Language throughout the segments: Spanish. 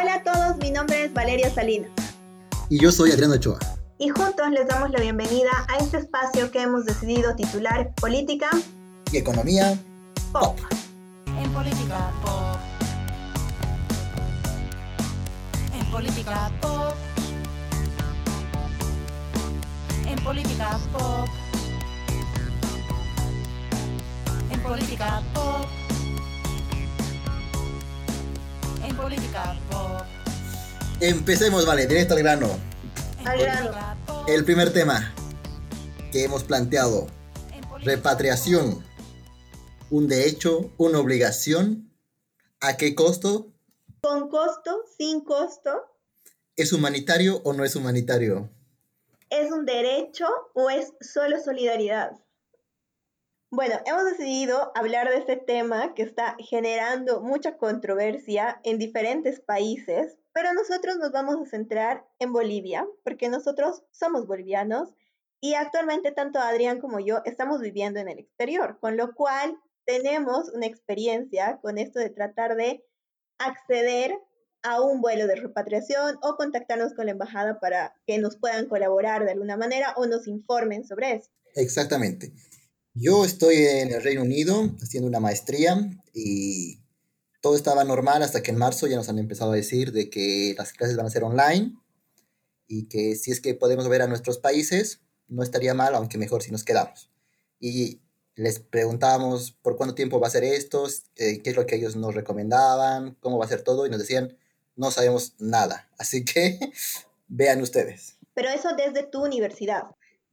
Hola a todos, mi nombre es Valeria Salinas. Y yo soy Adriano Ochoa. Y juntos les damos la bienvenida a este espacio que hemos decidido titular Política y Economía Pop. En política pop. En política pop. En política pop. En política pop. Política pop. Empecemos, vale, directo al grano. al grano. El primer tema que hemos planteado, repatriación. Un derecho, una obligación. ¿A qué costo? Con costo, sin costo, ¿Es humanitario o no es humanitario? ¿es un derecho o es solo solidaridad? Bueno, hemos decidido hablar de este tema que está generando mucha controversia en diferentes países, pero nosotros nos vamos a centrar en Bolivia, porque nosotros somos bolivianos y actualmente tanto Adrián como yo estamos viviendo en el exterior, con lo cual tenemos una experiencia con esto de tratar de acceder a un vuelo de repatriación o contactarnos con la embajada para que nos puedan colaborar de alguna manera o nos informen sobre eso. Exactamente. Yo estoy en el Reino Unido haciendo una maestría y todo estaba normal hasta que en marzo ya nos han empezado a decir de que las clases van a ser online y que si es que podemos ver a nuestros países, no estaría mal, aunque mejor si nos quedamos. Y les preguntábamos por cuánto tiempo va a ser esto, eh, qué es lo que ellos nos recomendaban, cómo va a ser todo y nos decían, no sabemos nada. Así que vean ustedes. Pero eso desde tu universidad.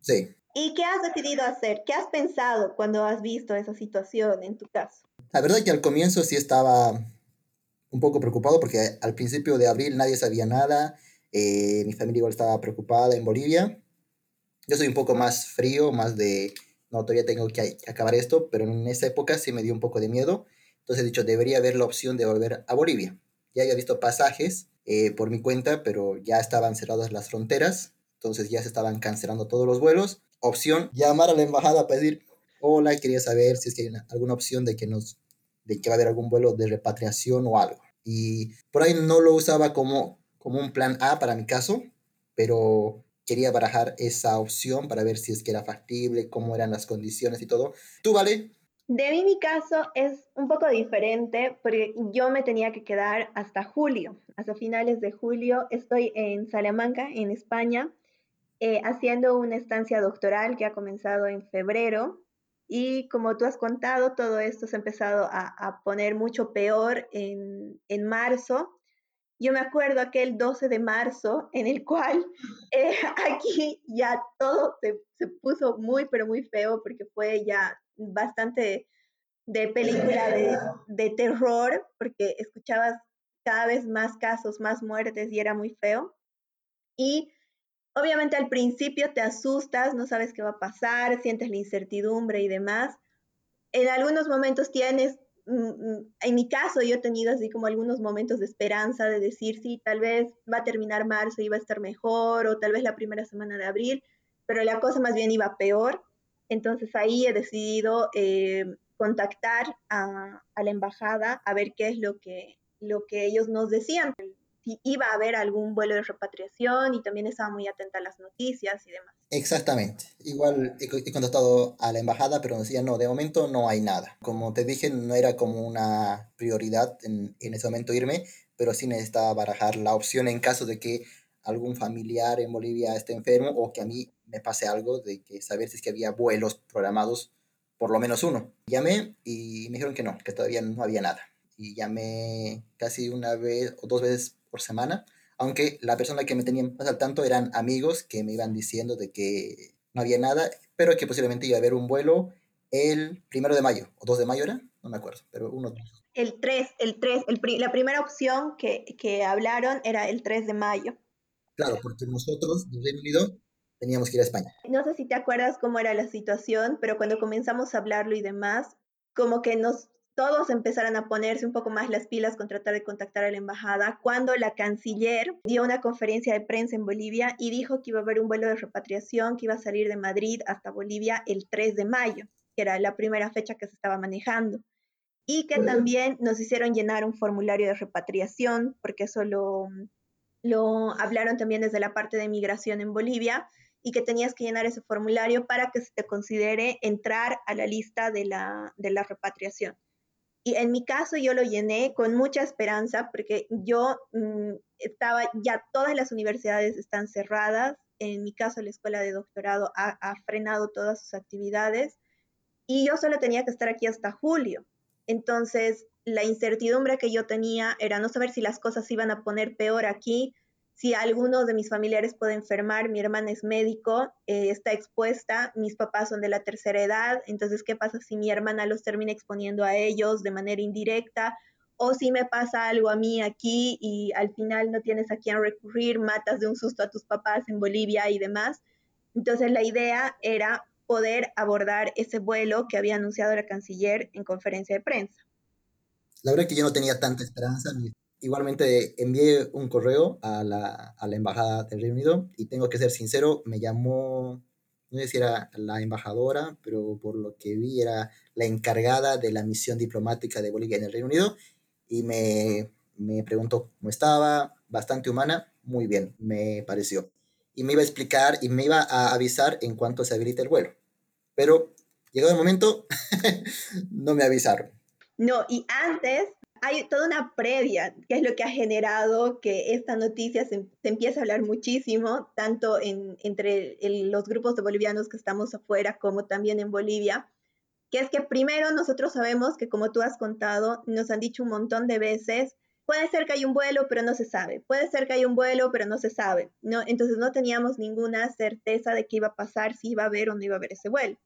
Sí. ¿Y qué has decidido hacer? ¿Qué has pensado cuando has visto esa situación en tu caso? La verdad que al comienzo sí estaba un poco preocupado porque al principio de abril nadie sabía nada. eh, mi familia igual estaba preocupada en Bolivia. Yo soy un poco más frío, más de, no, todavía tengo que acabar esto, pero en esa época sí me dio un poco de miedo. Entonces he dicho, debería haber la opción de volver a Bolivia. Ya había visto pasajes eh, por mi cuenta, pero ya estaban cerradas las fronteras. Entonces ya se estaban cancelando todos los vuelos. Opción, llamar a la embajada para decir, hola, quería saber si es que hay una- alguna opción de que nos de que va a haber algún vuelo de repatriación o algo. Y por ahí no lo usaba como, como un plan A para mi caso, pero quería barajar esa opción para ver si es que era factible, cómo eran las condiciones y todo. ¿Tú, vale? De mí mi caso es un poco diferente porque yo me tenía que quedar hasta julio, hasta finales de julio. Estoy en Salamanca, en España, eh, haciendo una estancia doctoral que ha comenzado en febrero. Y como tú has contado, todo esto se ha empezado a, poner mucho peor en, en marzo. Yo me acuerdo aquel 12 de marzo en el cual eh, aquí ya todo se, se puso muy, pero muy feo porque fue ya bastante de película de, de terror, porque escuchabas cada vez más casos, más muertes y era muy feo. Y obviamente al principio te asustas, no sabes qué va a pasar, sientes la incertidumbre y demás. En algunos momentos tienes, mm, mm, en mi caso yo he tenido así como algunos momentos de esperanza de decir, sí, tal vez va a terminar marzo y va a estar mejor, o tal vez la primera semana de abril, pero la cosa más bien iba peor. Entonces ahí he decidido eh, contactar a, a, la embajada a ver qué es lo que, lo que ellos nos decían, si iba a haber algún vuelo de repatriación y también estaba muy atenta a las noticias y demás. Exactamente. Igual he, contactado a la embajada, pero decía, no, de momento no hay nada. Como te dije, no era como una prioridad en, en ese momento irme, pero sí necesitaba barajar la opción en caso de que algún familiar en Bolivia esté enfermo o que a mí me pase algo de que saber si es que había vuelos programados, por lo menos uno. Llamé y me dijeron que no, que todavía no había nada. Y llamé casi una vez o dos veces por semana, aunque la persona que me tenía más al tanto eran amigos que me iban diciendo de que no había nada, pero que posiblemente iba a haber un vuelo el primero de mayo, o 2 de mayo era, no me acuerdo, pero uno. El 3, el 3, el pri la primera opción que, que hablaron era el 3 de mayo. Claro, porque nosotros, del Reino Unido, teníamos que ir a España. No sé si te acuerdas cómo era la situación, pero cuando comenzamos a hablarlo y demás, como que nos todos empezaron a ponerse un poco más las pilas con tratar de contactar a la embajada, cuando la canciller dio una conferencia de prensa en Bolivia y dijo que iba a haber un vuelo de repatriación que iba a salir de Madrid hasta Bolivia el 3 de mayo, que era la primera fecha que se estaba manejando. y que también nos hicieron llenar un formulario de repatriación, porque eso lo, lo hablaron también desde la parte de migración en Bolivia, y que tenías que llenar ese formulario para que se te considere entrar a la lista de la, de la repatriación. Y en mi caso yo lo llené con mucha esperanza porque yo mm, estaba, ya todas las universidades están cerradas, en mi caso la escuela de doctorado ha, ha frenado todas sus actividades y yo solo tenía que estar aquí hasta julio. Entonces, la incertidumbre que yo tenía era no saber si las cosas iban a poner peor aquí, si alguno de mis familiares puede enfermar, mi hermana es médico, eh, está expuesta, mis papás son de la tercera edad, entonces, ¿qué pasa si mi hermana los termina exponiendo a ellos de manera indirecta? O si me pasa algo a mí aquí y al final no tienes a quién recurrir, matas de un susto a tus papás en Bolivia y demás. Entonces, la idea era poder abordar ese vuelo que había anunciado la canciller en conferencia de prensa. La verdad es que yo no tenía tanta esperanza. Igualmente envié un correo a la, a la embajada del Reino Unido y tengo que ser sincero, me llamó, no sé si era la embajadora, pero por lo que vi era la encargada de la misión diplomática de Bolivia en el Reino Unido y me, me preguntó cómo estaba, bastante humana, muy bien, me pareció y me iba a explicar y me iba a avisar en cuanto se habilite el vuelo. Pero llegado el momento, no me avisaron. No, y antes hay toda una previa, que es lo que ha generado que esta noticia se, se empiece a hablar muchísimo, tanto en, entre los grupos de bolivianos que estamos afuera como también en Bolivia, que es que primero nosotros sabemos que como tú has contado, nos han dicho un montón de veces, puede ser que hay un vuelo, pero no se sabe. Puede ser que hay un vuelo, pero no se sabe. ¿no? Entonces no teníamos ninguna certeza de qué iba a pasar, si iba a haber o no iba a haber ese vuelo.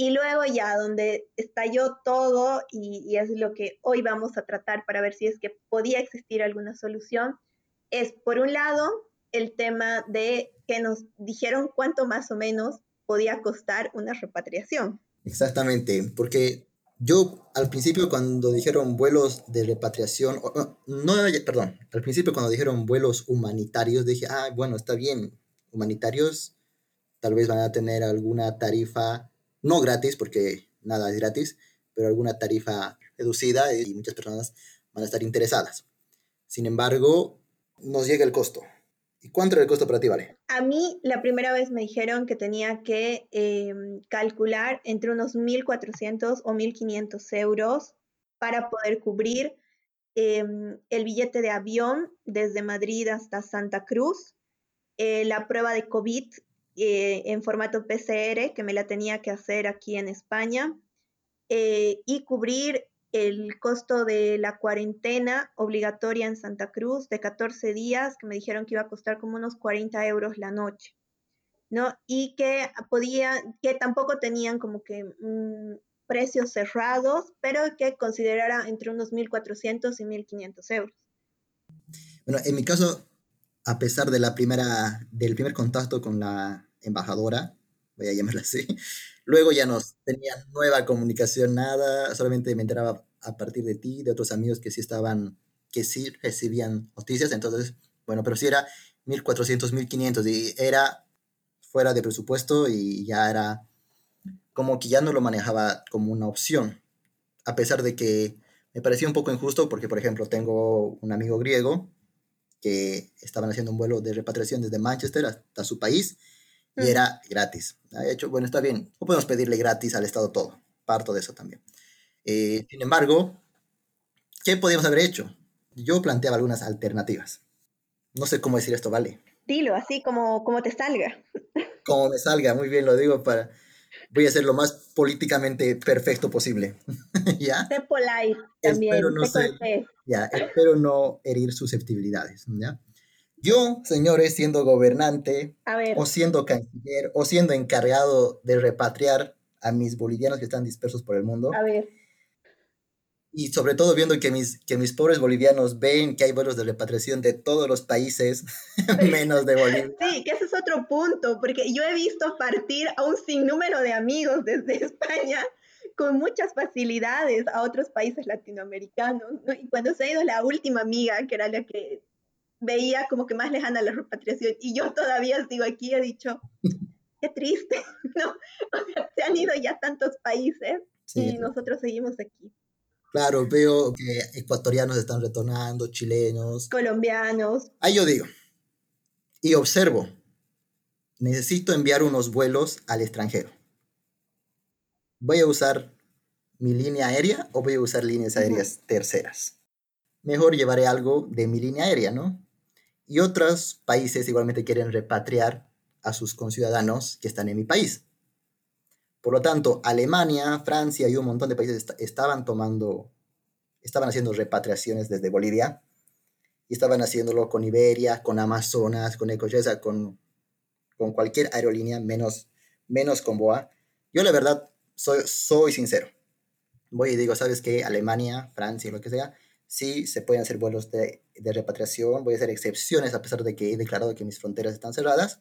Y luego ya donde estalló todo, y, es lo que hoy vamos a tratar para ver si es que podía existir alguna solución, es por un lado el tema de que nos dijeron cuánto más o menos podía costar una repatriación. Exactamente, porque yo al principio cuando dijeron vuelos de repatriación, no, perdón, al principio cuando dijeron vuelos humanitarios, dije, ah, bueno, está bien, humanitarios tal vez van a tener alguna tarifa, no gratis, porque nada es gratis, pero alguna tarifa reducida y muchas personas van a estar interesadas. Sin embargo, nos llega el costo. ¿Y cuánto era el costo para ti, Vale? A mí la primera vez me dijeron que tenía que eh, calcular entre unos 1.400 o 1.500 euros para poder cubrir eh, el billete de avión desde Madrid hasta Santa Cruz, eh, la prueba de COVID eh, en formato PCR, que me la tenía que hacer aquí en España, eh, y cubrir el costo de la cuarentena obligatoria en Santa Cruz de 14 días, que me dijeron que iba a costar como unos 40 euros la noche, ¿no? Y que podía, que tampoco tenían como que mmm, precios cerrados, pero que considerara entre unos 1.400 y 1.500 euros. Bueno, en mi caso, a pesar de la primera, del primer contacto con la embajadora, voy a llamarla así, Luego ya no tenía nueva comunicación, nada, solamente me enteraba a partir de ti, de otros amigos que sí estaban, que sí recibían noticias, entonces, bueno, pero sí era 1400, 1500 y era fuera de presupuesto y ya era como que ya no lo manejaba como una opción, a pesar de que me parecía un poco injusto porque, por ejemplo, tengo un amigo griego que estaban haciendo un vuelo de repatriación desde Manchester hasta su país y era gratis. De hecho, bueno, está bien, no podemos pedirle gratis al Estado todo, parto de eso también. Eh, sin embargo, ¿qué podíamos haber hecho? Yo planteaba algunas alternativas. No sé cómo decir esto, ¿vale? Dilo, así como, como te salga. Como me salga, muy bien, lo digo para... Voy a ser lo más políticamente perfecto posible. ¿Ya? Sé polite también. Espero no, ser, ya, espero no herir susceptibilidades. ¿ya? Yo, señores, siendo gobernante, o siendo canciller, o siendo encargado de repatriar a mis bolivianos que están dispersos por el mundo. A ver. Y sobre todo viendo que mis, que mis pobres bolivianos ven que hay vuelos de repatriación de todos los países, menos de Bolivia. Sí, que ese es otro punto, porque yo he visto partir a un sinnúmero de amigos desde España con muchas facilidades a otros países latinoamericanos. ¿no? Y cuando se ha ido la última amiga, que era la que veía como que más lejana la repatriación y yo todavía sigo aquí, he dicho, qué triste, ¿no? O sea, se han ido ya tantos países sí, y nosotros seguimos aquí. Claro, veo que ecuatorianos están retornando, chilenos. Colombianos. Ahí yo digo, y observo, necesito enviar unos vuelos al extranjero. ¿Voy a usar mi línea aérea o voy a usar líneas aéreas terceras? Mejor llevaré algo de mi línea aérea, ¿no? Y otros países igualmente quieren repatriar a sus conciudadanos que están en mi país. Por lo tanto, Alemania, Francia y un montón de países estaban tomando, estaban haciendo repatriaciones desde Bolivia y estaban haciéndolo con Iberia, con Amazonas, con Ecoyesa, con, con cualquier aerolínea, menos, menos con Boa. Yo la verdad soy, soy sincero. Voy y digo, ¿sabes qué? Alemania, Francia, lo que sea, sí se pueden hacer vuelos de, de repatriación, voy a hacer excepciones a pesar de que he declarado que mis fronteras están cerradas,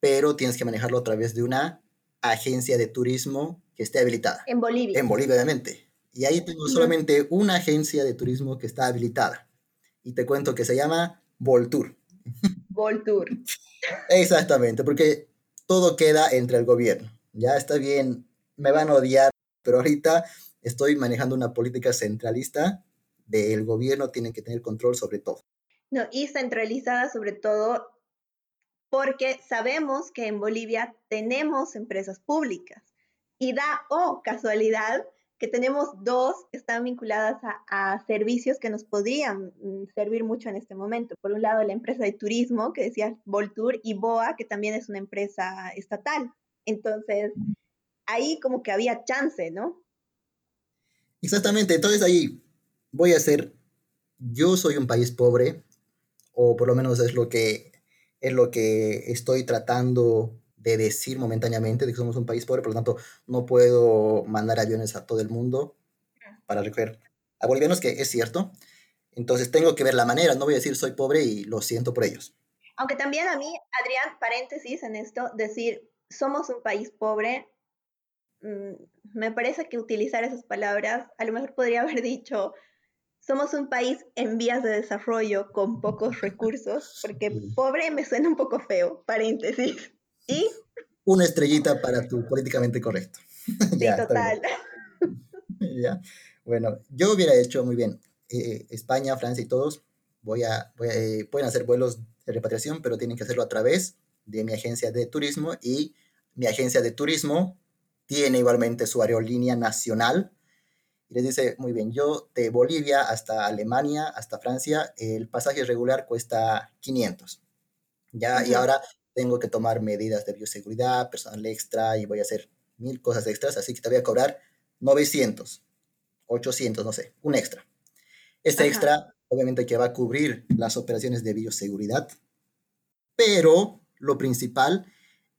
pero tienes que manejarlo a través de una agencia de turismo que esté habilitada. En Bolivia. En Bolivia, obviamente. Y ahí tengo solamente una agencia de turismo que está habilitada. Y te cuento que se llama Voltour. Voltour. Exactamente, porque todo queda entre el gobierno. Ya está bien, me van a odiar, pero ahorita estoy manejando una política centralista del gobierno, tiene que tener control sobre todo. No, y centralizada sobre todo porque sabemos que en Bolivia tenemos empresas públicas y da, oh, casualidad, que tenemos dos que están vinculadas a, a, servicios que nos podrían mm, servir mucho en este momento. Por un lado, la empresa de turismo, que decía Voltour, y BOA, que también es una empresa estatal. Entonces, ahí como que había chance, ¿no? Exactamente, entonces ahí voy a hacer, yo soy un país pobre, o por lo menos es lo que es lo que estoy tratando de decir momentáneamente, de que somos un país pobre, por lo tanto no puedo mandar aviones a todo el mundo para recoger a bolivianos, que es cierto. Entonces tengo que ver la manera, no voy a decir soy pobre y lo siento por ellos. Aunque también a mí, Adrián, paréntesis en esto, decir somos un país pobre, mmm, me parece que utilizar esas palabras, a lo mejor podría haber dicho somos un país en vías de desarrollo con pocos recursos, porque pobre me suena un poco feo, paréntesis. Y... Una estrellita para tu políticamente correcto. Sí, ya, total. ya. Bueno, yo hubiera hecho muy bien. Eh, España, Francia y todos voy a, voy a eh, pueden hacer vuelos de repatriación, pero tienen que hacerlo a través de mi agencia de turismo y mi agencia de turismo tiene igualmente su aerolínea nacional y les dice, muy bien, yo de Bolivia hasta Alemania, hasta Francia, el pasaje regular cuesta 500. Ya, uh -huh. y ahora tengo que tomar medidas de bioseguridad, personal extra y voy a hacer mil cosas extras, así que te voy a cobrar 900, 800, no sé, un extra. Este Ajá. extra, obviamente, que va a cubrir las operaciones de bioseguridad, pero lo principal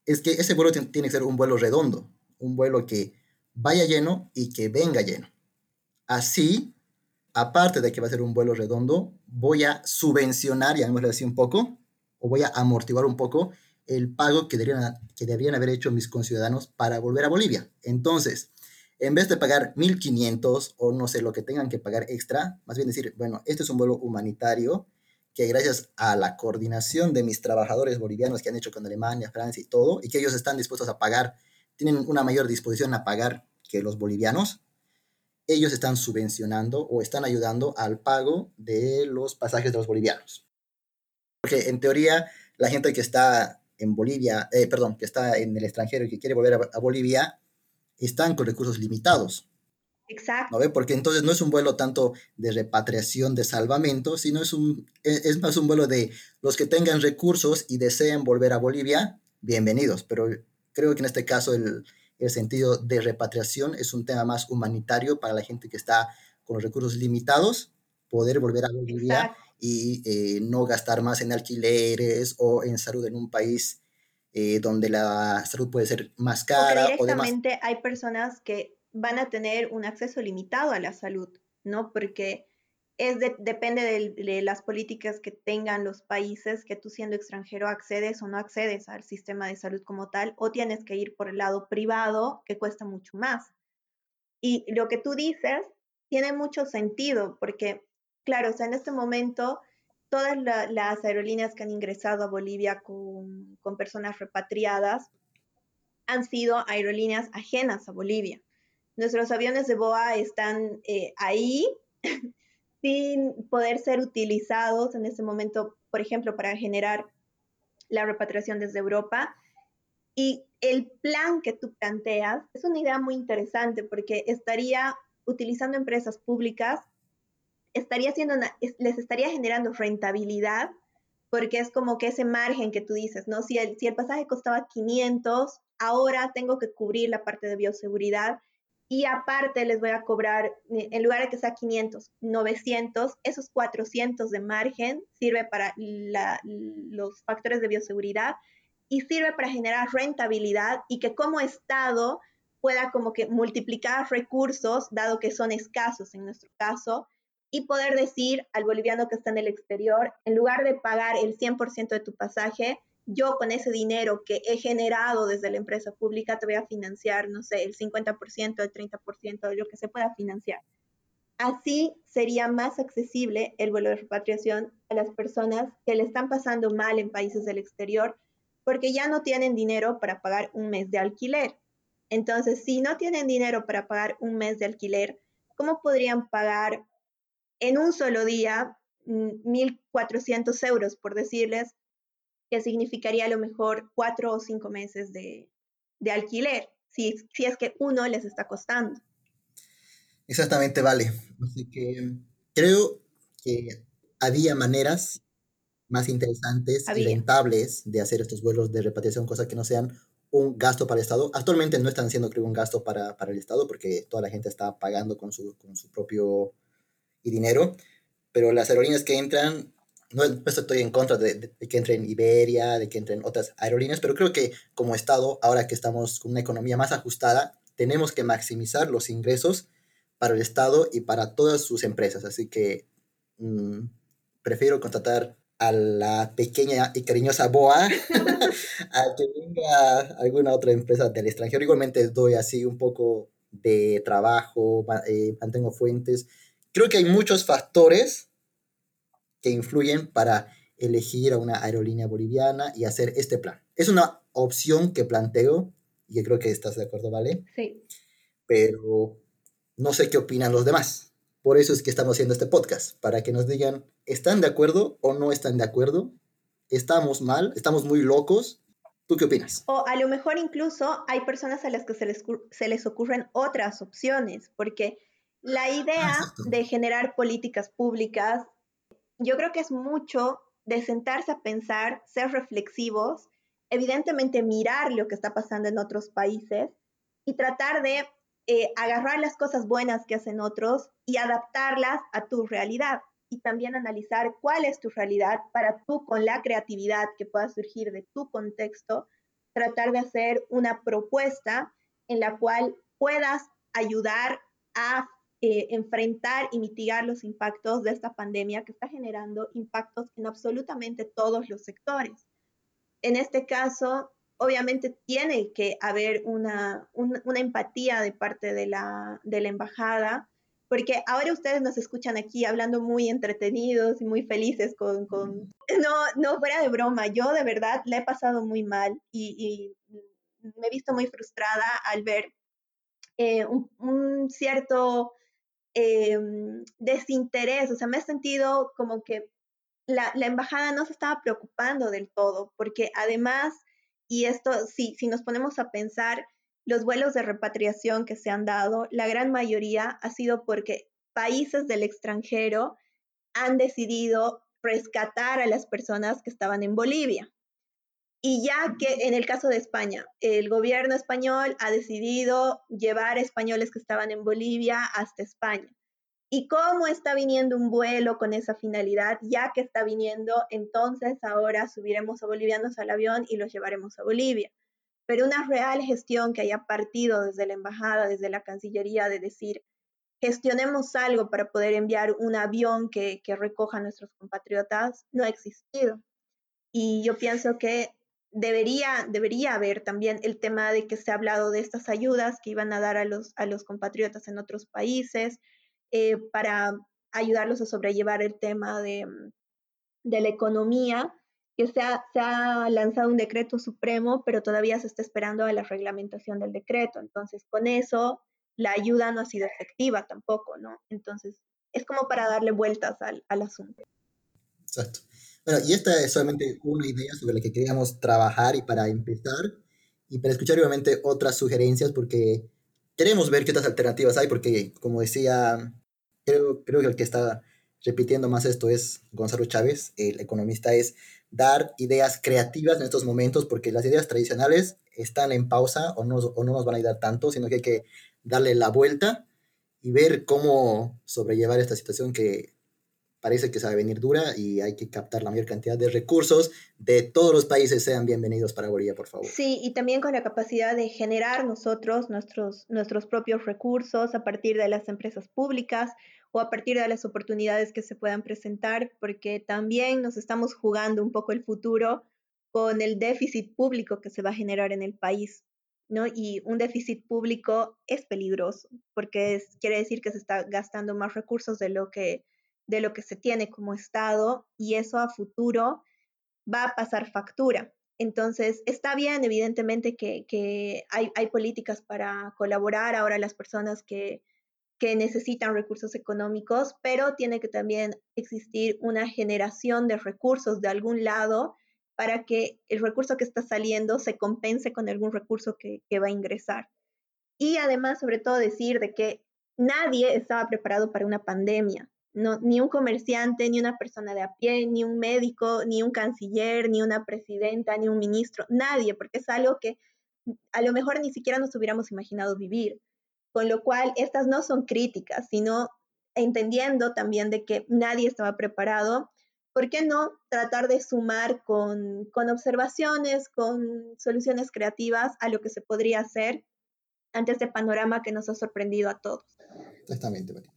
es que ese vuelo tiene que ser un vuelo redondo, un vuelo que vaya lleno y que venga lleno. Así, aparte de que va a ser un vuelo redondo, voy a subvencionar, llamémoslo así un poco, o voy a amortiguar un poco el pago que deberían, que deberían haber hecho mis conciudadanos para volver a Bolivia. Entonces, en vez de pagar 1.500 o no sé lo que tengan que pagar extra, más bien decir, bueno, este es un vuelo humanitario que gracias a la coordinación de mis trabajadores bolivianos que han hecho con Alemania, Francia y todo, y que ellos están dispuestos a pagar, tienen una mayor disposición a pagar que los bolivianos, ellos están subvencionando o están ayudando al pago de los pasajes de los bolivianos. Porque en teoría la gente que está en Bolivia, eh, perdón, que está en el extranjero y que quiere volver a, a Bolivia, están con recursos limitados. Exacto. ¿no ve? Porque entonces no es un vuelo tanto de repatriación, de salvamento, sino es, un, e, es más un vuelo de los que tengan recursos y deseen volver a Bolivia, bienvenidos. Pero creo que en este caso el, el sentido de repatriación es un tema más humanitario para la gente que está con los recursos limitados, poder volver a Bolivia Exacto. y eh, no gastar más en alquileres o en salud en un país eh, donde la salud puede ser más cara. Directamente o demás. hay personas que van a tener un acceso limitado a la salud, ¿no? Porque es de, depende de, de, las políticas que tengan los países que tú siendo extranjero accedes o no accedes al sistema de salud como tal, o tienes que ir por el lado privado que cuesta mucho más. Y lo que tú dices tiene mucho sentido porque, claro, o sea, en este momento todas la, las aerolíneas que han ingresado a Bolivia con, con personas repatriadas han sido aerolíneas ajenas a Bolivia. nuestros aviones de BOA están eh, ahí sin poder ser utilizados en este momento, por ejemplo, para generar la repatriación desde Europa. Y el plan que tú planteas es una idea muy interesante porque estaría utilizando empresas públicas, estaría haciendo les estaría generando rentabilidad porque es como que ese margen que tú dices, ¿no? Si el, si el pasaje costaba 500, ahora tengo que cubrir la parte de bioseguridad y aparte les voy a cobrar, eh, en lugar de que sea 500, 900, esos 400 de margen sirve para los factores de bioseguridad y sirve para generar rentabilidad y que como Estado pueda como que multiplicar recursos, dado que son escasos en nuestro caso, y poder decir al boliviano que está en el exterior, en lugar de pagar el 100% de tu pasaje, yo con ese dinero que he generado desde la empresa pública te voy a financiar, no sé, el 50%, el 30% de lo que se pueda financiar. Así sería más accesible el vuelo de repatriación a las personas que le están pasando mal en países del exterior porque ya no tienen dinero para pagar un mes de alquiler. Entonces, si no tienen dinero para pagar un mes de alquiler, ¿cómo podrían pagar en un solo día 1.400 mm, euros, por decirles, que significaría a lo mejor cuatro o cinco meses de, alquiler, si, si, es que uno les está costando. Exactamente, vale. Así que creo que había maneras más interesantes y rentables de hacer estos vuelos de repatriación, cosas que no sean un gasto para el Estado. Actualmente no están siendo, creo, un gasto para, para el Estado porque toda la gente está pagando con su, con su propio dinero, pero las aerolíneas que entran, no, estoy en contra de, que entren Iberia, de que entren otras aerolíneas, pero creo que como Estado, ahora que estamos con una economía más ajustada, tenemos que maximizar los ingresos para el Estado y para todas sus empresas. Así que mm, prefiero contratar a la pequeña y cariñosa BOA a que venga alguna otra empresa del extranjero. Igualmente doy así un poco de trabajo, eh, mantengo fuentes Creo que hay muchos factores que influyen para elegir a una aerolínea boliviana y hacer este plan. Es una opción que planteo y creo que estás de acuerdo, ¿vale? Sí. Pero no sé qué opinan los demás. Por eso es que estamos haciendo este podcast, para que nos digan, ¿están de acuerdo o no están de acuerdo? ¿Estamos mal? ¿Estamos muy locos? ¿Tú qué opinas? O a lo mejor incluso hay personas a las que se les, se les ocurren otras opciones, porque la idea de generar políticas públicas, yo creo que es mucho de sentarse a pensar, ser reflexivos, evidentemente mirar lo que está pasando en otros países y tratar de eh, agarrar las cosas buenas que hacen otros y adaptarlas a tu realidad y también analizar cuál es tu realidad para tú con la creatividad que pueda surgir de tu contexto, tratar de hacer una propuesta en la cual puedas ayudar a eh, enfrentar y mitigar los impactos de esta pandemia que está generando impactos en absolutamente todos los sectores. En este caso, obviamente tiene que haber una, una, empatía de parte de la, de la embajada, porque ahora ustedes nos escuchan aquí hablando muy entretenidos y muy felices con, con... No, no fuera de broma, yo de verdad la he pasado muy mal y, me he visto muy frustrada al ver eh, un, cierto Em, desinterés, o sea, me he sentido como que la, embajada no se estaba preocupando del todo, porque además, y esto, si, si nos ponemos a pensar, los vuelos de repatriación que se han dado, la gran mayoría ha sido porque países del extranjero han decidido rescatar a las personas que estaban en Bolivia. Y ya que en el caso de España, el gobierno español ha decidido llevar españoles que estaban en Bolivia hasta España. ¿Y cómo está viniendo un vuelo con esa finalidad? Ya que está viniendo, entonces ahora subiremos a bolivianos al avión y los llevaremos a Bolivia. Pero una real gestión que haya partido desde la embajada, desde la Cancillería, de decir, gestionemos algo para poder enviar un avión que, que recoja a nuestros compatriotas, no ha existido. Y yo pienso que debería, debería haber también el tema de que se ha hablado de estas ayudas que iban a dar a los, a los compatriotas en otros países eh, para ayudarlos a sobrellevar el tema de, de la economía, que se ha, se ha, lanzado un decreto supremo, pero todavía se está esperando a la reglamentación del decreto. Entonces, con eso, la ayuda no ha sido efectiva tampoco, ¿no? Entonces, es como para darle vueltas al, al asunto. Exacto. Bueno, y esta es solamente una idea sobre la que queríamos trabajar y para empezar, y para escuchar obviamente otras sugerencias, porque queremos ver qué otras alternativas hay, porque como decía, creo, creo que el que está repitiendo más esto es Gonzalo Chávez, el economista, es dar ideas creativas en estos momentos, porque las ideas tradicionales están en pausa o no, o no nos van a ayudar tanto, sino que hay que darle la vuelta y ver cómo sobrellevar esta situación que parece que a venir dura y hay que captar la mayor cantidad de recursos de todos los países. Sean bienvenidos para Bolivia, por favor. Sí, y también con la capacidad de generar nosotros nuestros, nuestros propios recursos a partir de las empresas públicas o a partir de las oportunidades que se puedan presentar, porque también nos estamos jugando un poco el futuro con el déficit público que se va a generar en el país. ¿no? Y un déficit público es peligroso porque quiere decir que se está gastando más recursos de lo que de lo que se tiene como Estado y eso a futuro va a pasar factura. Entonces, está bien, evidentemente, que, hay, hay, políticas para colaborar ahora las personas que, que necesitan recursos económicos, pero tiene que también existir una generación de recursos de algún lado para que el recurso que está saliendo se compense con algún recurso que, que va a ingresar. Y además, sobre todo, decir de que nadie estaba preparado para una pandemia ni un comerciante, ni una persona de a pie, ni un médico, ni un canciller, ni una presidenta, ni un ministro, nadie, porque es algo que a lo mejor ni siquiera nos hubiéramos imaginado vivir. Con lo cual, estas no son críticas, sino entendiendo también de que nadie estaba preparado. ¿Por qué no tratar de sumar con, con observaciones, con soluciones creativas a lo que se podría hacer ante este panorama que nos ha sorprendido a todos? Exactamente, María.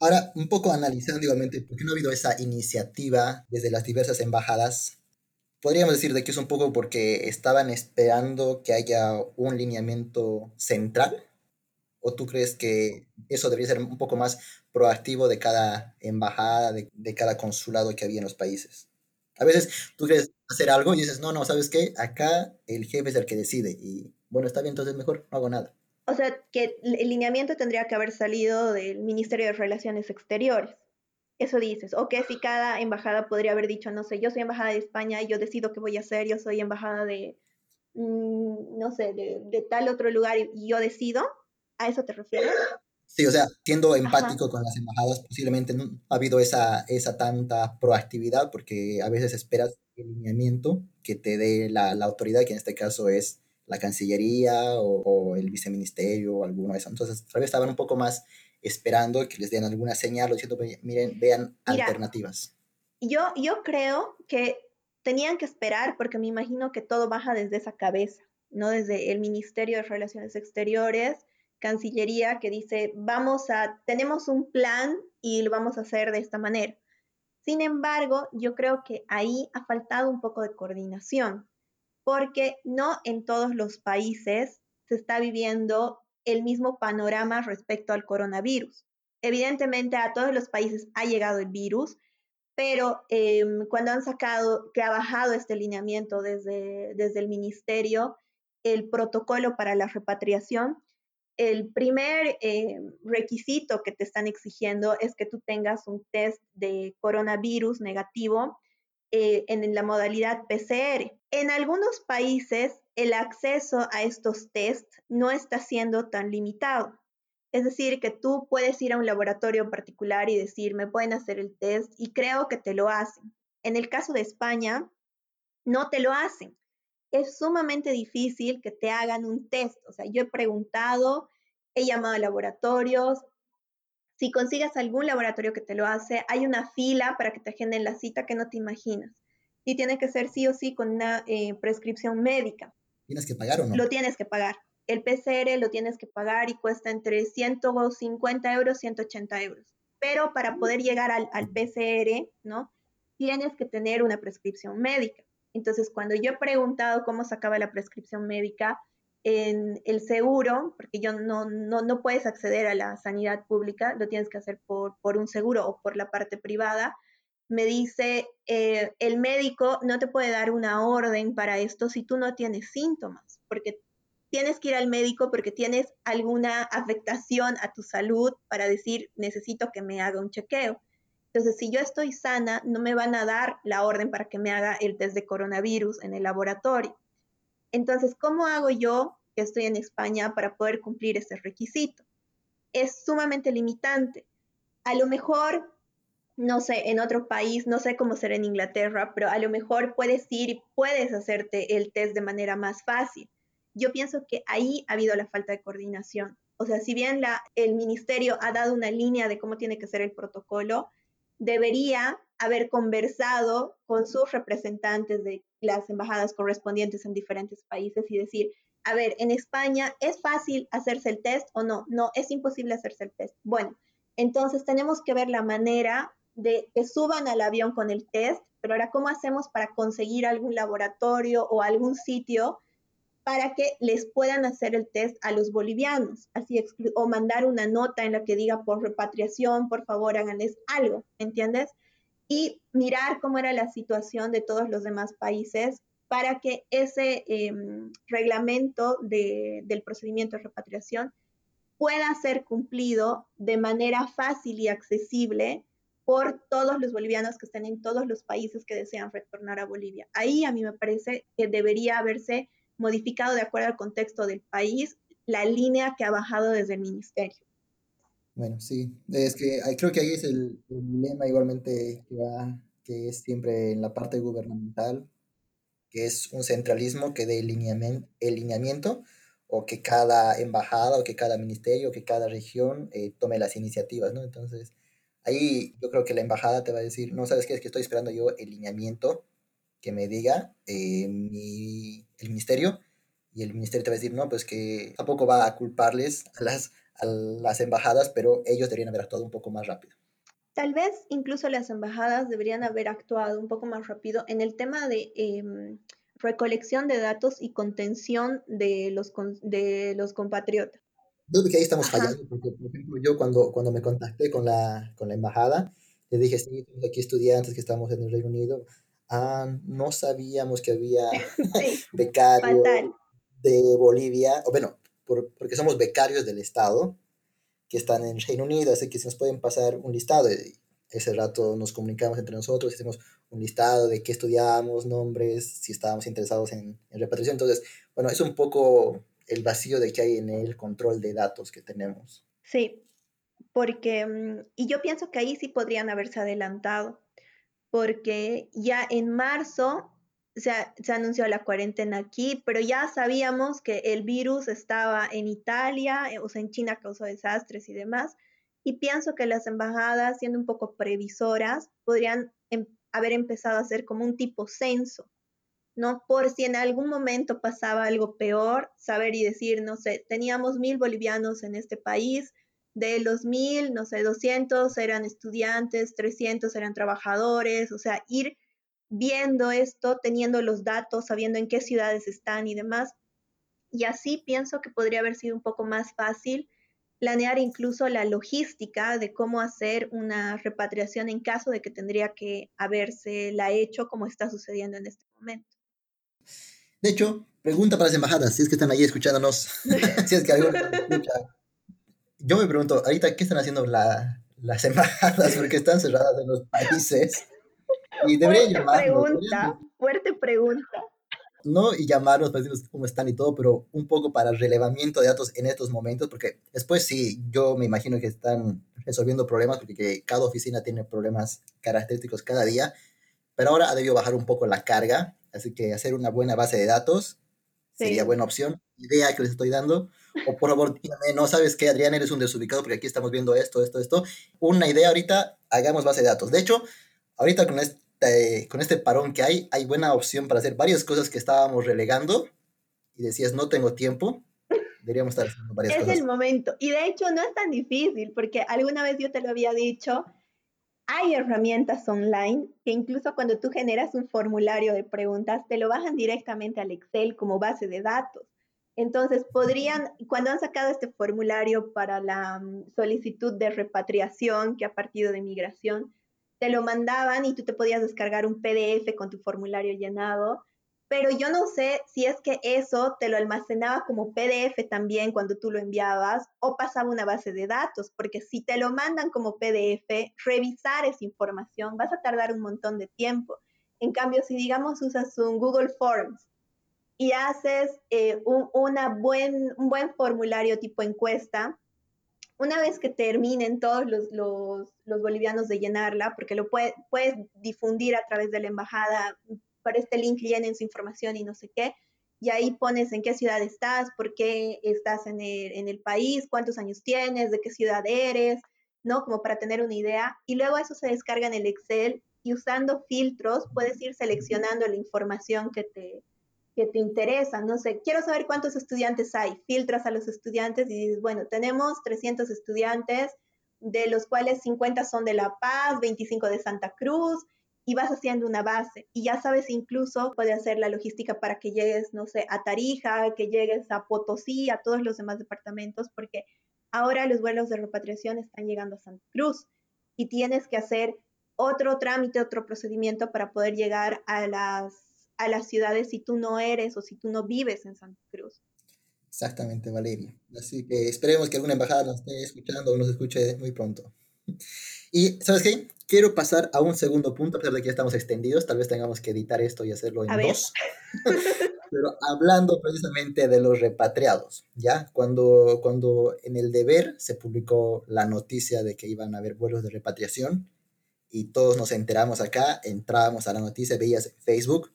Ahora, un poco analizando igualmente por qué no ha habido esa iniciativa desde las diversas embajadas, podríamos decir de que es un poco porque estaban esperando que haya un lineamiento central. ¿O tú crees que eso debería ser un poco más proactivo de cada embajada, de, de cada consulado que había en los países? A veces tú quieres hacer algo y dices, no, no, ¿sabes qué? Acá el jefe es el que decide y bueno, está bien, entonces mejor no hago nada o sea, que el lineamiento tendría que haber salido del Ministerio de Relaciones Exteriores. Eso dices. O que si cada embajada podría haber dicho, no sé, yo soy embajada de España y yo decido qué voy a hacer, yo soy embajada de, mm, no sé, de, tal otro lugar y, yo decido. ¿A eso te refieres? Sí, o sea, siendo empático con las embajadas, posiblemente no ha habido esa, esa tanta proactividad porque a veces esperas el lineamiento que te dé la, la autoridad, que en este caso es la Cancillería o, el viceministerio o alguno de esos. Entonces, tal vez estaban un poco más esperando que les den alguna señal o diciendo, miren, vean alternativas. Yo, yo creo que tenían que esperar porque me imagino que todo baja desde esa cabeza, ¿no? Desde el Ministerio de Relaciones Exteriores, Cancillería, que dice, vamos a, tenemos un plan y lo vamos a hacer de esta manera. Sin embargo, yo creo que ahí ha faltado un poco de coordinación porque no en todos los países se está viviendo el mismo panorama respecto al coronavirus. Evidentemente a todos los países ha llegado el virus, pero em, cuando han sacado, que ha bajado este lineamiento desde, desde el ministerio, el protocolo para la repatriación, el primer em, requisito que te están exigiendo es que tú tengas un test de coronavirus negativo eh, en la modalidad PCR. En algunos países el acceso a estos tests no está siendo tan limitado. Es decir, que tú puedes ir a un laboratorio particular y decir, me pueden hacer el test y creo que te lo hacen. En el caso de España, no te lo hacen. Es sumamente difícil que te hagan un test. O sea, yo he preguntado, he llamado a laboratorios, si consigues algún laboratorio que te lo hace, hay una fila para que te agenden la cita que no te imaginas. Y tiene que ser sí o sí con una eh, prescripción médica. ¿Tienes que pagar o no? Lo tienes que pagar. El PCR lo tienes que pagar y cuesta entre 150 euros y 180 euros. Pero para poder llegar al, al PCR, ¿no? Tienes que tener una prescripción médica. Entonces, cuando yo he preguntado cómo sacaba la prescripción médica, en el seguro, porque yo no, no, no, puedes acceder a la sanidad pública, lo tienes que hacer por, por un seguro o por la parte privada, me dice, eh, el médico no te puede dar una orden para esto si tú no tienes síntomas, porque tienes que ir al médico porque tienes alguna afectación a tu salud para decir, necesito que me haga un chequeo. Entonces, si yo estoy sana, no me van a dar la orden para que me haga el test de coronavirus en el laboratorio. Entonces, ¿cómo hago yo que estoy en España para poder cumplir ese requisito? Es sumamente limitante. A lo mejor, no sé, en otro país, no sé cómo será en Inglaterra, pero a lo mejor puedes ir y puedes hacerte el test de manera más fácil. Yo pienso que ahí ha habido la falta de coordinación. O sea, si bien el ministerio ha dado una línea de cómo tiene que ser el protocolo, debería haber conversado con sus representantes de las embajadas correspondientes en diferentes países y decir, a ver, en España es fácil hacerse el test o no, no, es imposible hacerse el test. Bueno, entonces tenemos que ver la manera de que suban al avión con el test, pero ahora, ¿cómo hacemos para conseguir algún laboratorio o algún sitio para que les puedan hacer el test a los bolivianos? Así, o mandar una nota en la que diga por repatriación, por favor, háganles algo, ¿entiendes? y mirar cómo era la situación de todos los demás países para que ese em, reglamento del procedimiento de repatriación pueda ser cumplido de manera fácil y accesible por todos los bolivianos que estén en todos los países que desean retornar a Bolivia. Ahí a mí me parece que debería haberse modificado de acuerdo al contexto del país la línea que ha bajado desde el ministerio. Bueno, sí, es que creo que ahí es el, dilema igualmente que, va, que es siempre en la parte gubernamental, que es un centralismo que dé lineamiento, o que cada embajada o que cada ministerio o que cada región eh, tome las iniciativas, ¿no? Entonces, ahí yo creo que la embajada te va a decir, no, ¿sabes qué? Es que estoy esperando yo el lineamiento que me diga eh, mi, el ministerio y el ministerio te va a decir, no, pues que tampoco va a culparles a las a las embajadas, pero ellos deberían haber actuado un poco más rápido. Tal vez incluso las embajadas deberían haber actuado un poco más rápido en el tema de em, recolección de datos y contención de los, de los compatriotas. Yo creo que ahí estamos fallando, porque por ejemplo yo cuando, cuando me contacté con la, con la embajada, le dije, sí, aquí estudiantes que estamos en el Reino Unido, ah, no sabíamos que había becarios de Bolivia, o bueno, porque somos becarios del Estado que están en Reino Unido, así que se nos pueden pasar un listado. Ese rato nos comunicamos entre nosotros, hacemos un listado de qué estudiamos, nombres, si estábamos interesados en, en repatriación. Entonces, bueno, es un poco el vacío de que hay en el control de datos que tenemos. Sí, porque, mm, y yo pienso que ahí sí podrían haberse adelantado, porque ya en marzo se, anunció la cuarentena aquí, pero ya sabíamos que el virus estaba en Italia, eh, o sea, en China causó desastres y demás. Y pienso que las embajadas, siendo un poco previsoras, podrían em, haber empezado a hacer como un tipo censo, ¿no? Por si en algún momento pasaba algo peor, saber y decir, no sé, teníamos mil bolivianos en este país, de los mil, no sé, 200 eran estudiantes, 300 eran trabajadores, o sea, ir viendo esto, teniendo los datos, sabiendo en qué ciudades están y demás. Y así pienso que podría haber sido un poco más fácil planear incluso la logística de cómo hacer una repatriación en caso de que tendría que haberse la hecho como está sucediendo en este momento. De hecho, pregunta para las embajadas, si es que están ahí escuchándonos, si es que Yo me pregunto, ahorita, ¿qué están haciendo las embajadas? Porque están cerradas en los países. Y debería llamarnos. Pregunta, fuerte pregunta. No, y llamarnos para decirnos cómo están y todo, pero un poco para el relevamiento de datos en estos momentos, porque después sí, yo me imagino que están resolviendo problemas, porque cada oficina tiene problemas característicos cada día, pero ahora ha debido bajar un poco la carga, así que hacer una buena base de datos sería buena opción. Idea que les estoy dando. O por favor, dígame, no sabes qué, Adrián, eres un desubicado porque aquí estamos viendo esto, esto, esto. Una idea ahorita, hagamos base de datos. De hecho, ahorita con este con este parón que hay, hay buena opción para hacer varias cosas que estábamos relegando y decías, no tengo tiempo, deberíamos estar haciendo varias es cosas. Es el momento. Y de hecho no es tan difícil, porque alguna vez yo te lo había dicho, hay herramientas online que incluso cuando tú generas un formulario de preguntas, te lo bajan directamente al Excel como base de datos. Entonces, podrían, cuando han sacado este formulario para la mm, solicitud de repatriación que ha partido de migración, te lo mandaban y tú te podías descargar un PDF con tu formulario llenado pero yo no sé si es que eso te lo almacenaba como PDF también cuando tú lo enviabas o pasaba una base de datos, porque si te lo mandan como PDF, revisar esa información vas a tardar un montón de tiempo. En cambio, si digamos usas un Google Forms y haces eh, un, una buen, un buen formulario tipo encuesta, una vez que terminen todos los, los, los bolivianos de llenarla, porque lo puede, puedes difundir a través de la embajada por este link llenen su información y no sé qué. Y ahí pones en qué ciudad estás, por qué estás en el, en el país, cuántos años tienes, de qué ciudad eres, ¿no? Como para tener una idea. Y luego eso se descarga en el Excel y usando filtros puedes ir seleccionando la información que te, que te interesa. No sé, quiero saber cuántos estudiantes hay. Filtras a los estudiantes y dices, bueno, tenemos 300 estudiantes, de los cuales 50 son de La Paz, 25 de Santa Cruz, y vas haciendo una base y ya sabes incluso puede hacer la logística para que llegues, no sé, a Tarija, que llegues a Potosí, a todos los demás departamentos, porque ahora los vuelos de repatriación están llegando a Santa Cruz y tienes que hacer otro trámite, otro procedimiento para poder llegar a las, a las ciudades si tú no eres o si tú no vives en Santa Cruz. Exactamente, Valeria. Así que esperemos que alguna embajada nos esté escuchando o nos escuche muy pronto. Y, ¿sabes qué? Quiero pasar a un segundo punto, a pesar de que ya estamos extendidos, tal vez tengamos que editar esto y hacerlo en dos. Pero hablando precisamente de los repatriados, ¿ya? Cuando, cuando en el deber se publicó la noticia de que iban a haber vuelos de repatriación y todos nos enteramos acá, entrábamos a la noticia, veías en Facebook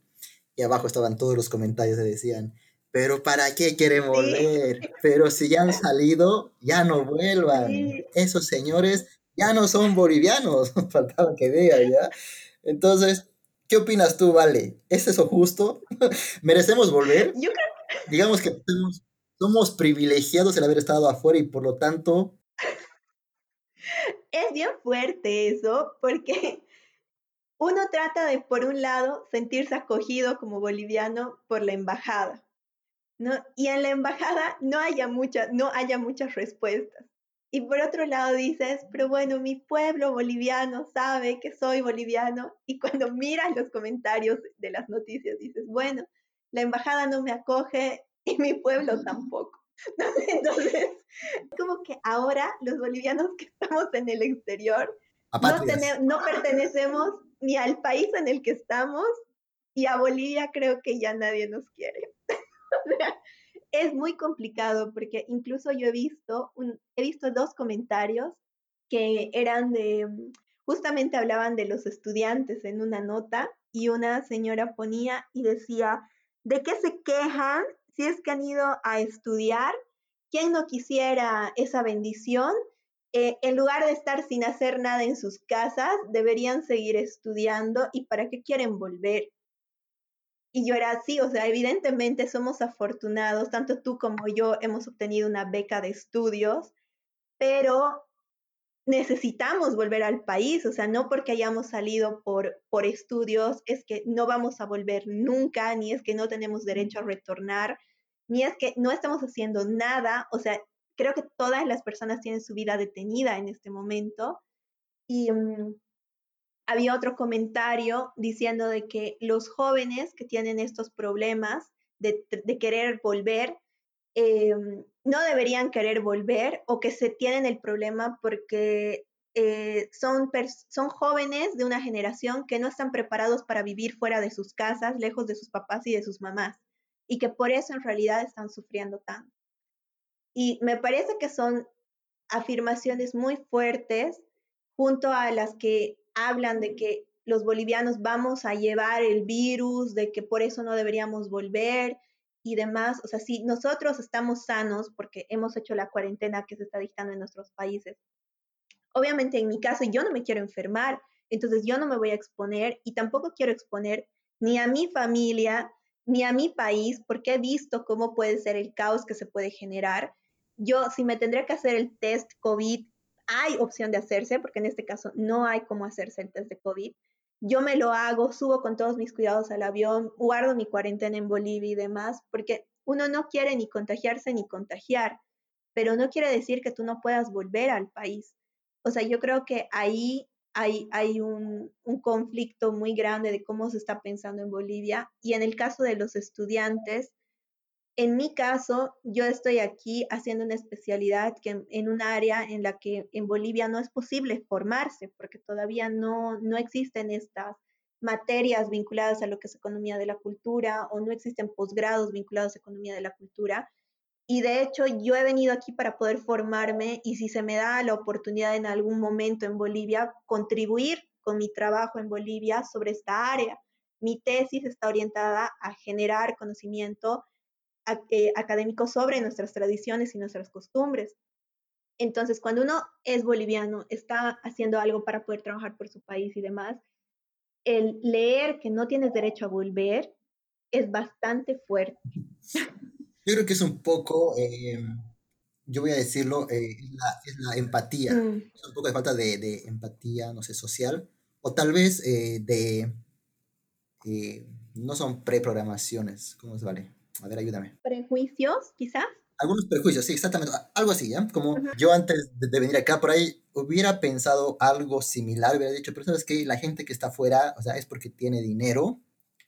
y abajo estaban todos los comentarios que decían, pero ¿para qué quieren volver? Pero si ya han salido, ya no vuelvan. Esos señores ya no son bolivianos, faltaba que diga, ¿ya? Entonces, ¿qué opinas tú, Vale? ¿Es eso justo? ¿Merecemos volver? Yo creo... Digamos que somos, somos privilegiados el haber estado afuera y por lo tanto... Es bien fuerte eso, porque uno trata de, por un lado, sentirse acogido como boliviano por la embajada, ¿no? Y en la embajada no haya, mucha, no haya muchas respuestas. Y por otro lado dices, pero bueno, mi pueblo boliviano sabe que soy boliviano. Y cuando miras los comentarios de las noticias dices, bueno, la embajada no me acoge y mi pueblo tampoco. Entonces, como que ahora los bolivianos que estamos en el exterior no, no pertenecemos ni al país en el que estamos y a Bolivia creo que ya nadie nos quiere. es muy complicado porque incluso yo he visto, he visto dos comentarios que eran de, mm, justamente hablaban de los estudiantes en una nota y una señora ponía y decía, ¿de qué se quejan si es que han ido a estudiar? ¿Quién no quisiera esa bendición? Eh, en lugar de estar sin hacer nada en sus casas, deberían seguir estudiando y para qué quieren volver. Y yo era así, o sea, evidentemente somos afortunados, tanto tú como yo hemos obtenido una beca de estudios, pero necesitamos volver al país, o sea, no porque hayamos salido por, por estudios, es que no vamos a volver nunca, ni es que no tenemos derecho a retornar, ni es que no estamos haciendo nada, o sea, creo que todas las personas tienen su vida detenida en este momento. Y, mm, había otro comentario diciendo de que los jóvenes que tienen estos problemas de, querer volver, em, no deberían querer volver o que se tienen el problema porque eh, son, son jóvenes de una generación que no están preparados para vivir fuera de sus casas, lejos de sus papás y de sus mamás, y que por eso en realidad están sufriendo tanto. Y me parece que son afirmaciones muy fuertes junto a las que hablan de que los bolivianos vamos a llevar el virus, de que por eso no deberíamos volver y demás. O sea, si nosotros estamos sanos porque hemos hecho la cuarentena que se está dictando en nuestros países, obviamente en mi caso yo no me quiero enfermar, entonces yo no me voy a exponer y tampoco quiero exponer ni a mi familia ni a mi país porque he visto cómo puede ser el caos que se puede generar. Yo, si me tendría que hacer el test COVID hay opción de hacerse, porque en este caso no hay cómo hacerse el test de COVID. Yo me lo hago, subo con todos mis cuidados al avión, guardo mi cuarentena en Bolivia y demás, porque uno no quiere ni contagiarse ni contagiar, pero no quiere decir que tú no puedas volver al país. O sea, yo creo que ahí hay, hay un, un, conflicto muy grande de cómo se está pensando en Bolivia. Y en el caso de los estudiantes, en mi caso, yo estoy aquí haciendo una especialidad que en un área en la que en Bolivia no es posible formarse, porque todavía no, no existen estas materias vinculadas a lo que es economía de la cultura o no existen posgrados vinculados a economía de la cultura. Y de hecho, yo he venido aquí para poder formarme y si se me da la oportunidad en algún momento en Bolivia, contribuir con mi trabajo en Bolivia sobre esta área. Mi tesis está orientada a generar conocimiento eh, académico sobre nuestras tradiciones y nuestras costumbres. Entonces, cuando uno es boliviano, está haciendo algo para poder trabajar por su país y demás, el leer que no tienes derecho a volver es bastante fuerte. Yo creo que es un poco, eh, yo voy a decirlo, eh, es, la, empatía. Mm. Es un poco de falta de, de, empatía, no sé, social. O tal vez eh, de, no son preprogramaciones, ¿cómo se vale? A ver, ayúdame. ¿Prejuicios, quizás? Algunos prejuicios, sí, exactamente. Algo así, ¿ya? Como yo antes de, venir acá por ahí hubiera pensado algo similar, hubiera dicho, pero sabes que la gente que está afuera, o sea, es porque tiene dinero,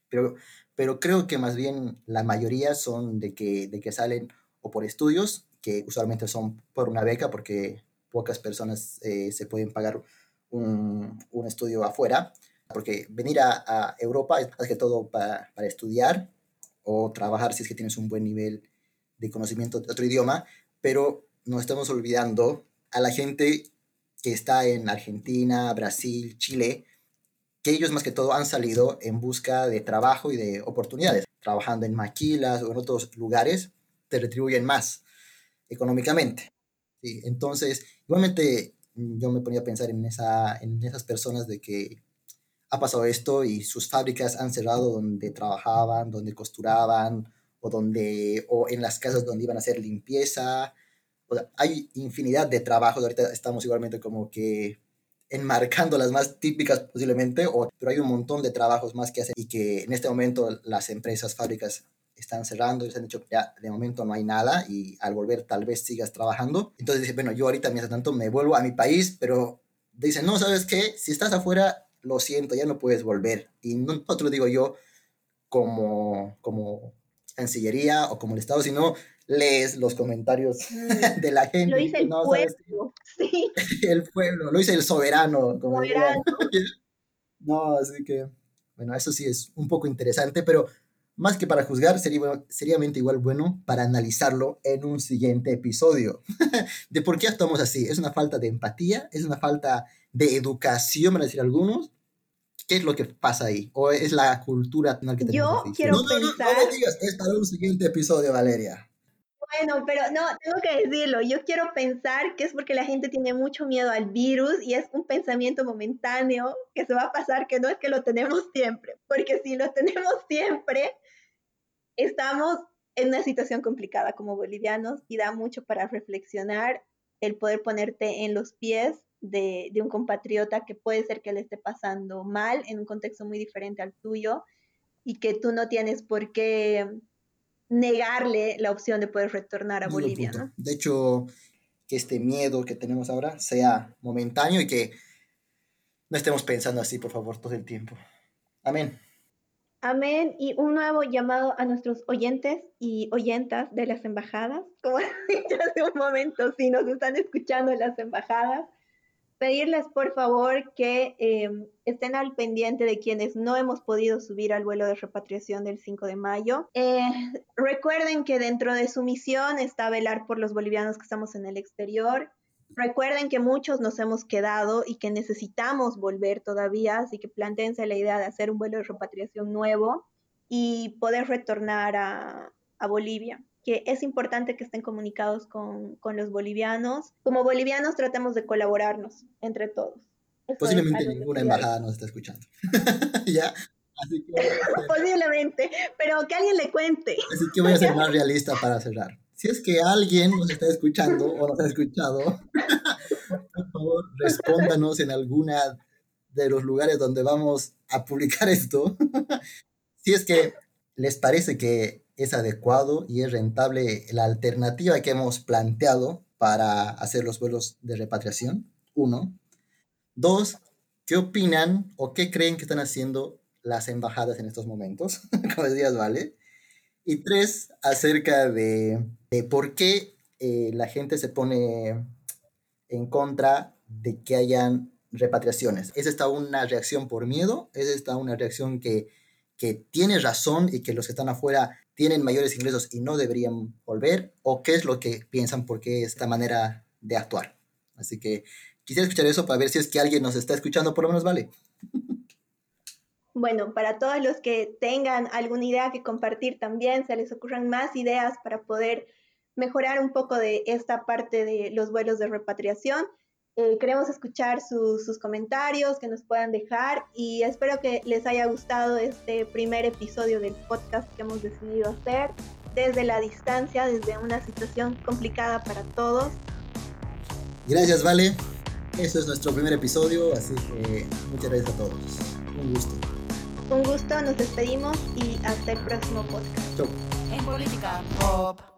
pero pero creo que más bien la mayoría son de que, de que salen o por estudios, que usualmente son por una beca, porque pocas personas eh, se pueden pagar un, un, estudio afuera, porque venir a, a Europa es más que todo para, para, estudiar o trabajar si es que tienes un buen nivel de conocimiento de otro idioma, pero no estamos olvidando a la gente que está en Argentina, Brasil, Chile, que ellos más que todo han salido en busca de trabajo y de oportunidades. Trabajando en maquilas o en otros lugares, te retribuyen más económicamente. ¿sí? Entonces, igualmente yo me ponía a pensar en, esa, en esas personas de que ha pasado esto y sus fábricas han cerrado donde trabajaban, donde costuraban o, donde, o en las casas donde iban a hacer limpieza. O sea, hay infinidad de trabajos, ahorita estamos igualmente como que enmarcando las más típicas posiblemente, o, pero hay un montón de trabajos más que hacer y que en este momento las empresas, fábricas están cerrando se han dicho, ya de momento no hay nada y al volver tal vez sigas trabajando. Entonces dice, bueno, yo ahorita mientras tanto me vuelvo a mi país, pero dicen, no, ¿sabes qué? Si estás afuera, lo siento, ya no puedes volver. Y no, no te lo digo yo como, como Cancillería o como el Estado, sino lees los comentarios mm. de la gente. Lo dice el pueblo, sí. El pueblo, lo dice el soberano. Como soberano. no, así que, bueno, eso sí es un poco interesante, pero más que para juzgar, sería seriamente igual bueno para analizarlo en un siguiente episodio. de por qué actuamos así. ¿Es una falta de empatía? ¿Es una falta de educación, van a decir algunos? ¿Qué es lo que pasa ahí? ¿O es la cultura que tenemos? Yo quiero pensar... No, no, no, digas, es para un siguiente episodio, Valeria. Bueno, pero no, tengo que decirlo. Yo quiero pensar que es porque la gente tiene mucho miedo al virus y es un pensamiento momentáneo que se va a pasar, que no es que lo tenemos siempre, porque si lo tenemos siempre, estamos en una situación complicada como bolivianos y da mucho para reflexionar el poder ponerte en los pies de, de un compatriota que puede ser que le esté pasando mal en un contexto muy diferente al tuyo y que tú no tienes por qué negarle la opción de poder retornar a Bolivia. ¿no? De hecho, que este miedo que tenemos ahora sea momentáneo y que no estemos pensando así, por favor, todo el tiempo. Amén. Amén. Y un nuevo llamado a nuestros oyentes y oyentas de las embajadas. Como dije hace un momento, si nos están escuchando en las embajadas, pedirles por favor que em, estén al pendiente de quienes no hemos podido subir al vuelo de repatriación del 5 de mayo. Eh, recuerden que dentro de su misión está velar por los bolivianos que estamos en el exterior. Recuerden que muchos nos hemos quedado y que necesitamos volver todavía, así que planteense la idea de hacer un vuelo de repatriación nuevo y poder retornar a, a Bolivia que es importante que estén comunicados con, con, los bolivianos. Como bolivianos tratemos de colaborarnos entre todos. Posiblemente ninguna embajada nos está escuchando. ¿Ya? Así que, Posiblemente, pero que alguien le cuente. Así que voy a ser más realista para cerrar. Si es que alguien nos está escuchando o nos ha escuchado, por favor, respóndanos en alguna de los lugares donde vamos a publicar esto. si es que les parece que es adecuado y es rentable la alternativa que hemos planteado para hacer los vuelos de repatriación, uno. Dos, ¿qué opinan o qué creen que están haciendo las embajadas en estos momentos? Como decías, ¿vale? Y tres, acerca de, de por qué eh, la gente se pone en contra de que hayan repatriaciones. ¿Es esta una reacción por miedo? ¿Es esta una reacción que, que tiene razón y que los que están afuera tienen mayores ingresos y no deberían volver? ¿O qué es lo que piensan por qué esta manera de actuar? Así que quisiera escuchar eso para ver si es que alguien nos está escuchando, por lo menos vale. Bueno, para todos los que tengan alguna idea que compartir también, se les ocurran más ideas para poder mejorar un poco de esta parte de los vuelos de repatriación. Eh, queremos escuchar sus comentarios que nos puedan dejar y espero que les haya gustado este primer episodio del podcast que hemos decidido hacer desde la distancia, desde una situación complicada para todos. Gracias, Vale. Este es nuestro primer episodio, así que muchas gracias a todos. Un gusto. Un gusto, nos despedimos y hasta el próximo podcast. Chau. En política pop.